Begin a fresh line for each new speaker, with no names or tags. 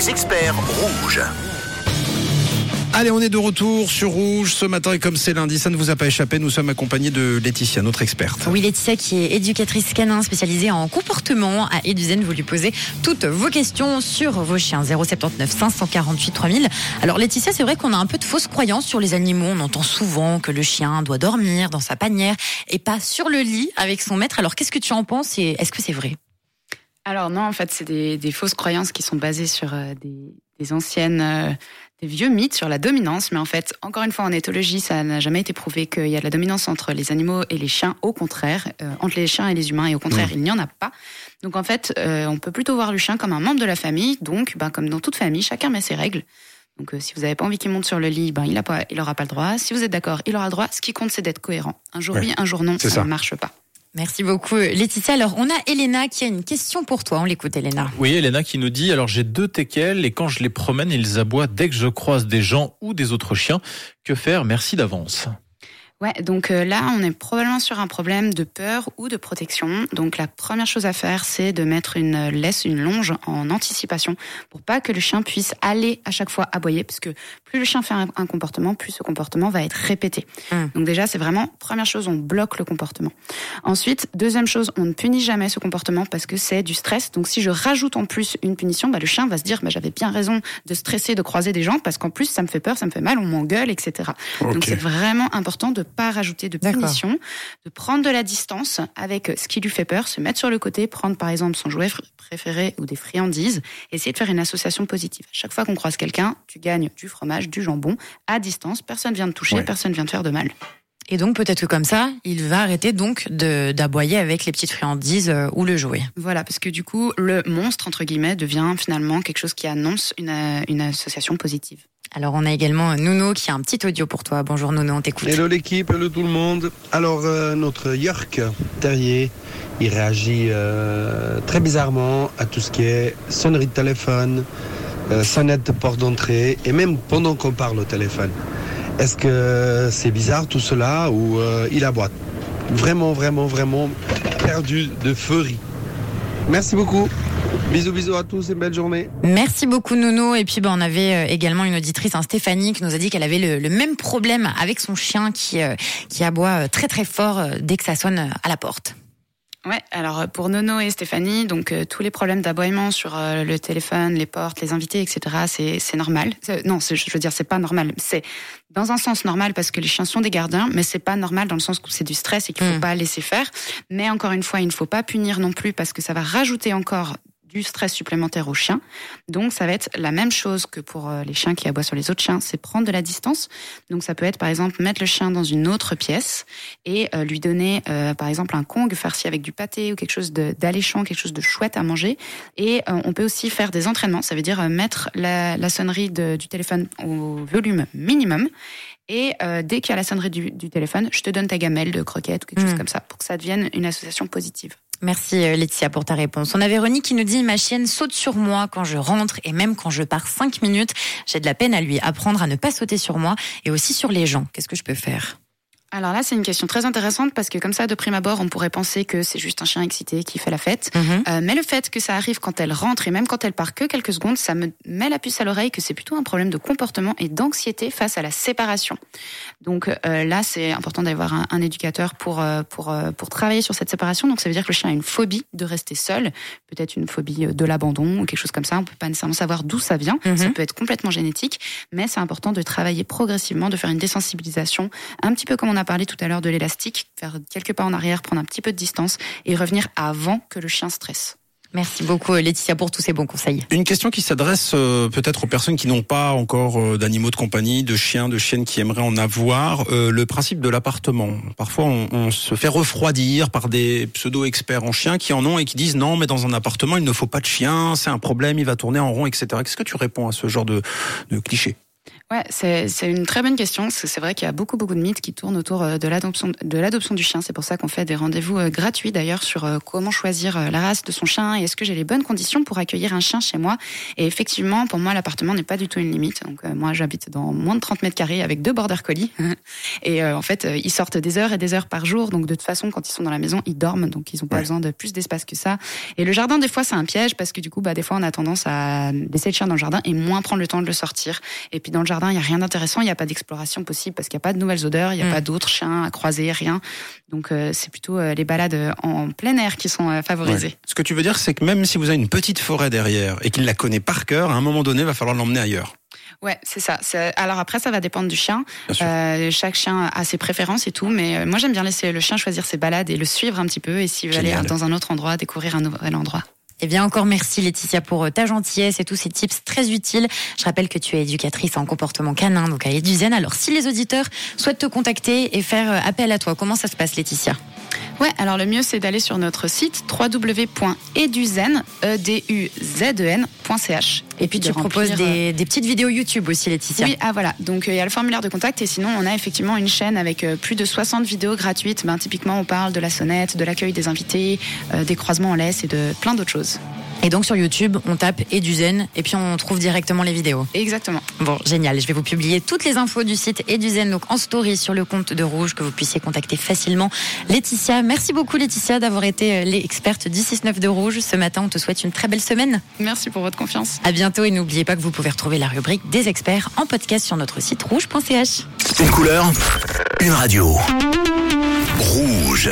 les experts rouges.
Allez, on est de retour sur Rouge ce matin et comme c'est lundi, ça ne vous a pas échappé, nous sommes accompagnés de Laetitia, notre experte.
Oui, Laetitia qui est éducatrice canin spécialisée en comportement à Eduzen. Vous lui posez toutes vos questions sur vos chiens. 079 548 3000. Alors Laetitia, c'est vrai qu'on a un peu de fausses croyances sur les animaux. On entend souvent que le chien doit dormir dans sa panière et pas sur le lit avec son maître. Alors qu'est-ce que tu en penses et est-ce que c'est vrai?
Alors non, en fait, c'est des, des fausses croyances qui sont basées sur euh, des, des anciennes, euh, des vieux mythes sur la dominance. Mais en fait, encore une fois, en éthologie, ça n'a jamais été prouvé qu'il y a de la dominance entre les animaux et les chiens. Au contraire, euh, entre les chiens et les humains. Et au contraire, il n'y en a pas. Donc en fait, euh, on peut plutôt voir le chien comme un membre de la famille. Donc, ben, comme dans toute famille, chacun met ses règles. Donc, euh, si vous n'avez pas envie qu'il monte sur le lit, ben, il n'aura pas, il aura pas le droit. Si vous êtes d'accord, il aura le droit. Ce qui compte, c'est d'être cohérent. Un jour
Ouais.
oui, un jour non, ça,
ça.
ne marche pas.
Merci beaucoup Laetitia. Alors on a Elena qui a une question pour toi. On l'écoute Elena.
Oui, Elena qui nous dit alors j'ai deux teckels et quand je les promène, ils aboient dès que je croise des gens ou des autres chiens. Que faire? Merci d'avance.
Ouais, donc euh, là, on est probablement sur un problème de peur ou de protection. Donc la première chose à faire, c'est de mettre une euh, laisse, une longe en anticipation pour pas que le chien puisse aller à chaque fois aboyer, parce que plus le chien fait un, un comportement, plus ce comportement va être répété.
Mm.
Donc déjà, c'est vraiment première chose, on bloque le comportement. Ensuite, deuxième chose, on ne punit jamais ce comportement parce que c'est du stress. Donc si je rajoute en plus une punition, bah, le chien va se dire, bah, j'avais bien raison de stresser, de croiser des gens, parce qu'en plus ça me fait peur, ça me fait mal, on m'engueule, etc. Donc c'est vraiment important de pas rajouter de punition, de prendre de la distance avec ce qui lui fait peur, se mettre sur le côté, prendre par exemple son jouet préféré ou des friandises, essayer de faire une association positive. Chaque fois qu'on croise quelqu'un, tu gagnes du fromage, du jambon à distance, personne vient te toucher,
Ouais.
personne vient te faire de mal.
Et donc peut-être que comme ça, il va arrêter donc de d'aboyer avec les petites friandises euh, ou le jouet.
Voilà, parce que du coup, le monstre entre guillemets devient finalement quelque chose qui annonce une, euh, une association positive.
Alors on a également Nouno qui a un petit audio pour toi. Bonjour Nouno, on t'écoute.
Hello l'équipe, hello tout le monde. Alors euh, notre York terrier, il réagit euh, très bizarrement à tout ce qui est sonnerie de téléphone, euh, sonnette de porte d'entrée et même pendant qu'on parle au téléphone. Est-ce que c'est bizarre tout cela ou euh, il aboie? Vraiment, vraiment, vraiment perdu de furie. Merci beaucoup. Bisous, bisous à tous et belle journée.
Merci beaucoup Nouno. Et puis ben, on avait euh, également une auditrice, hein, Stéphanie, qui nous a dit qu'elle avait le, le même problème avec son chien qui, euh, qui aboie euh, très très fort dès que ça sonne à la porte.
Ouais, alors pour Nono et Stéphanie, donc euh, tous les problèmes d'aboiement sur euh, le téléphone, les portes, les invités, etc., c'est c'est normal. C'est- Non, c'est- je veux dire, c'est pas normal. C'est dans un sens normal parce que les chiens sont des gardiens, mais c'est pas normal dans le sens où c'est du stress et qu'il faut
Mm.
pas laisser faire. Mais encore une fois, il ne faut pas punir non plus parce que ça va rajouter encore du stress supplémentaire aux chiens. Donc ça va être la même chose que pour euh, les chiens qui aboient sur les autres chiens, c'est prendre de la distance. Donc ça peut être par exemple mettre le chien dans une autre pièce et euh, lui donner euh, par exemple un kong farci avec du pâté ou quelque chose de- d'alléchant, quelque chose de chouette à manger. Et euh, on peut aussi faire des entraînements, ça veut dire mettre la, la sonnerie de- du téléphone au volume minimum. Et euh, dès qu'il y a la sonnerie du, du téléphone, je te donne ta gamelle de croquettes ou quelque chose comme ça pour que ça devienne une association positive.
Merci euh, Laetitia pour ta réponse. On a Véronique qui nous dit ma chienne saute sur moi quand je rentre et même quand je pars cinq minutes, j'ai de la peine à lui apprendre à ne pas sauter sur moi et aussi sur les gens. Qu'est-ce que je peux faire?
Alors là, c'est une question très intéressante parce que comme ça, de prime abord, on pourrait penser que c'est juste un chien excité qui fait la fête.
Mhm.
Euh, mais le fait que ça arrive quand elle rentre et même quand elle part que quelques secondes, ça me met la puce à l'oreille que c'est plutôt un problème de comportement et d'anxiété face à la séparation. Donc euh, là, c'est important d'avoir un, un éducateur pour euh, pour pour travailler sur cette séparation. Donc ça veut dire que le chien a une phobie de rester seul, peut-être une phobie de l'abandon ou quelque chose comme ça. On peut pas nécessairement savoir d'où ça vient.
Mhm.
Ça peut être complètement génétique, mais c'est important de travailler progressivement, de faire une désensibilisation, un petit peu comme on a parlé tout à l'heure de l'élastique, faire quelques pas en arrière, prendre un petit peu de distance et revenir avant que le chien stresse.
Merci beaucoup euh, Laetitia pour tous ces bons conseils.
Une question qui s'adresse euh, peut-être aux personnes qui n'ont pas encore euh, d'animaux de compagnie, de chiens, de chiennes qui aimeraient en avoir. Euh, le principe de l'appartement. Parfois, on, on se fait refroidir par des pseudo-experts en chiens qui en ont et qui disent non, mais dans un appartement, il ne faut pas de chien, c'est un problème, il va tourner en rond, etc. Qu'est-ce que tu réponds à ce genre de, de cliché?
Ouais, c'est c'est une très bonne question. parce que C'est vrai qu'il y a beaucoup beaucoup de mythes qui tournent autour euh, de l'adoption de l'adoption du chien. C'est pour ça qu'on fait des rendez-vous euh, gratuits d'ailleurs sur euh, comment choisir la race de son chien et est-ce que j'ai les bonnes conditions pour accueillir un chien chez moi. Et effectivement, pour moi, l'appartement n'est pas du tout une limite. Donc euh, moi, j'habite dans moins de 30 mètres carrés avec deux border collies et euh, en fait, ils sortent des heures et des heures par jour. Donc de toute façon, quand ils sont dans la maison, ils dorment, donc ils n'ont pas
Ouais.
besoin de plus d'espace que ça. Et le jardin, des fois, c'est un piège parce que du coup, bah des fois, on a tendance à laisser le chien dans le jardin et moins prendre le temps de le sortir. Et puis dans le jardin, il y a rien d'intéressant, il n'y a pas d'exploration possible parce qu'il n'y a pas de nouvelles odeurs, il n'y a
Mm.
pas d'autres chiens à croiser, rien. Donc euh, c'est plutôt euh, les balades euh, en plein air qui sont euh, favorisées.
Ouais. Ce que tu veux dire, c'est que même si vous avez une petite forêt derrière et qu'il la connaît par cœur, à un moment donné, il va falloir l'emmener ailleurs.
Ouais, c'est ça. C'est- Alors après, ça va dépendre du chien. Euh, chaque chien a ses préférences et tout, mais moi j'aime bien laisser le chien choisir ses balades et le suivre un petit peu. Et s'il veut aller dans un autre endroit, découvrir un nouvel endroit.
Eh bien, encore merci Laetitia pour euh, ta gentillesse et tous ces tips très utiles. Je rappelle que tu es éducatrice en comportement canin, donc à Eduzen. Alors, si les auditeurs souhaitent te contacter et faire euh, appel à toi, comment ça se passe, Laetitia?
Ouais, alors le mieux c'est d'aller sur notre site www.eduzen, e e.
Et puis, tu proposes
euh,
des, des petites vidéos YouTube aussi, Laetitia.
Oui, ah voilà. Donc euh, il y a le formulaire de contact et sinon on a effectivement une chaîne avec euh, plus de 60 vidéos gratuites. Ben, typiquement on parle de la sonnette, de l'accueil des invités, euh, des croisements en laisse et de plein d'autres choses.
Et donc, sur YouTube, on tape Eduzen et puis on trouve directement les vidéos.
Exactement.
Bon, génial. Je vais vous publier toutes les infos du site Eduzen, donc en story sur le compte de Rouge, que vous puissiez contacter facilement Laetitia. Merci beaucoup, Laetitia, d'avoir été euh, l'experte du 6-9 de Rouge. Ce matin, on te souhaite une très belle semaine.
Merci pour votre confiance.
À bientôt et n'oubliez pas que vous pouvez retrouver la rubrique des experts en podcast sur notre site rouge.ch.
Une couleur, une radio. Rouge.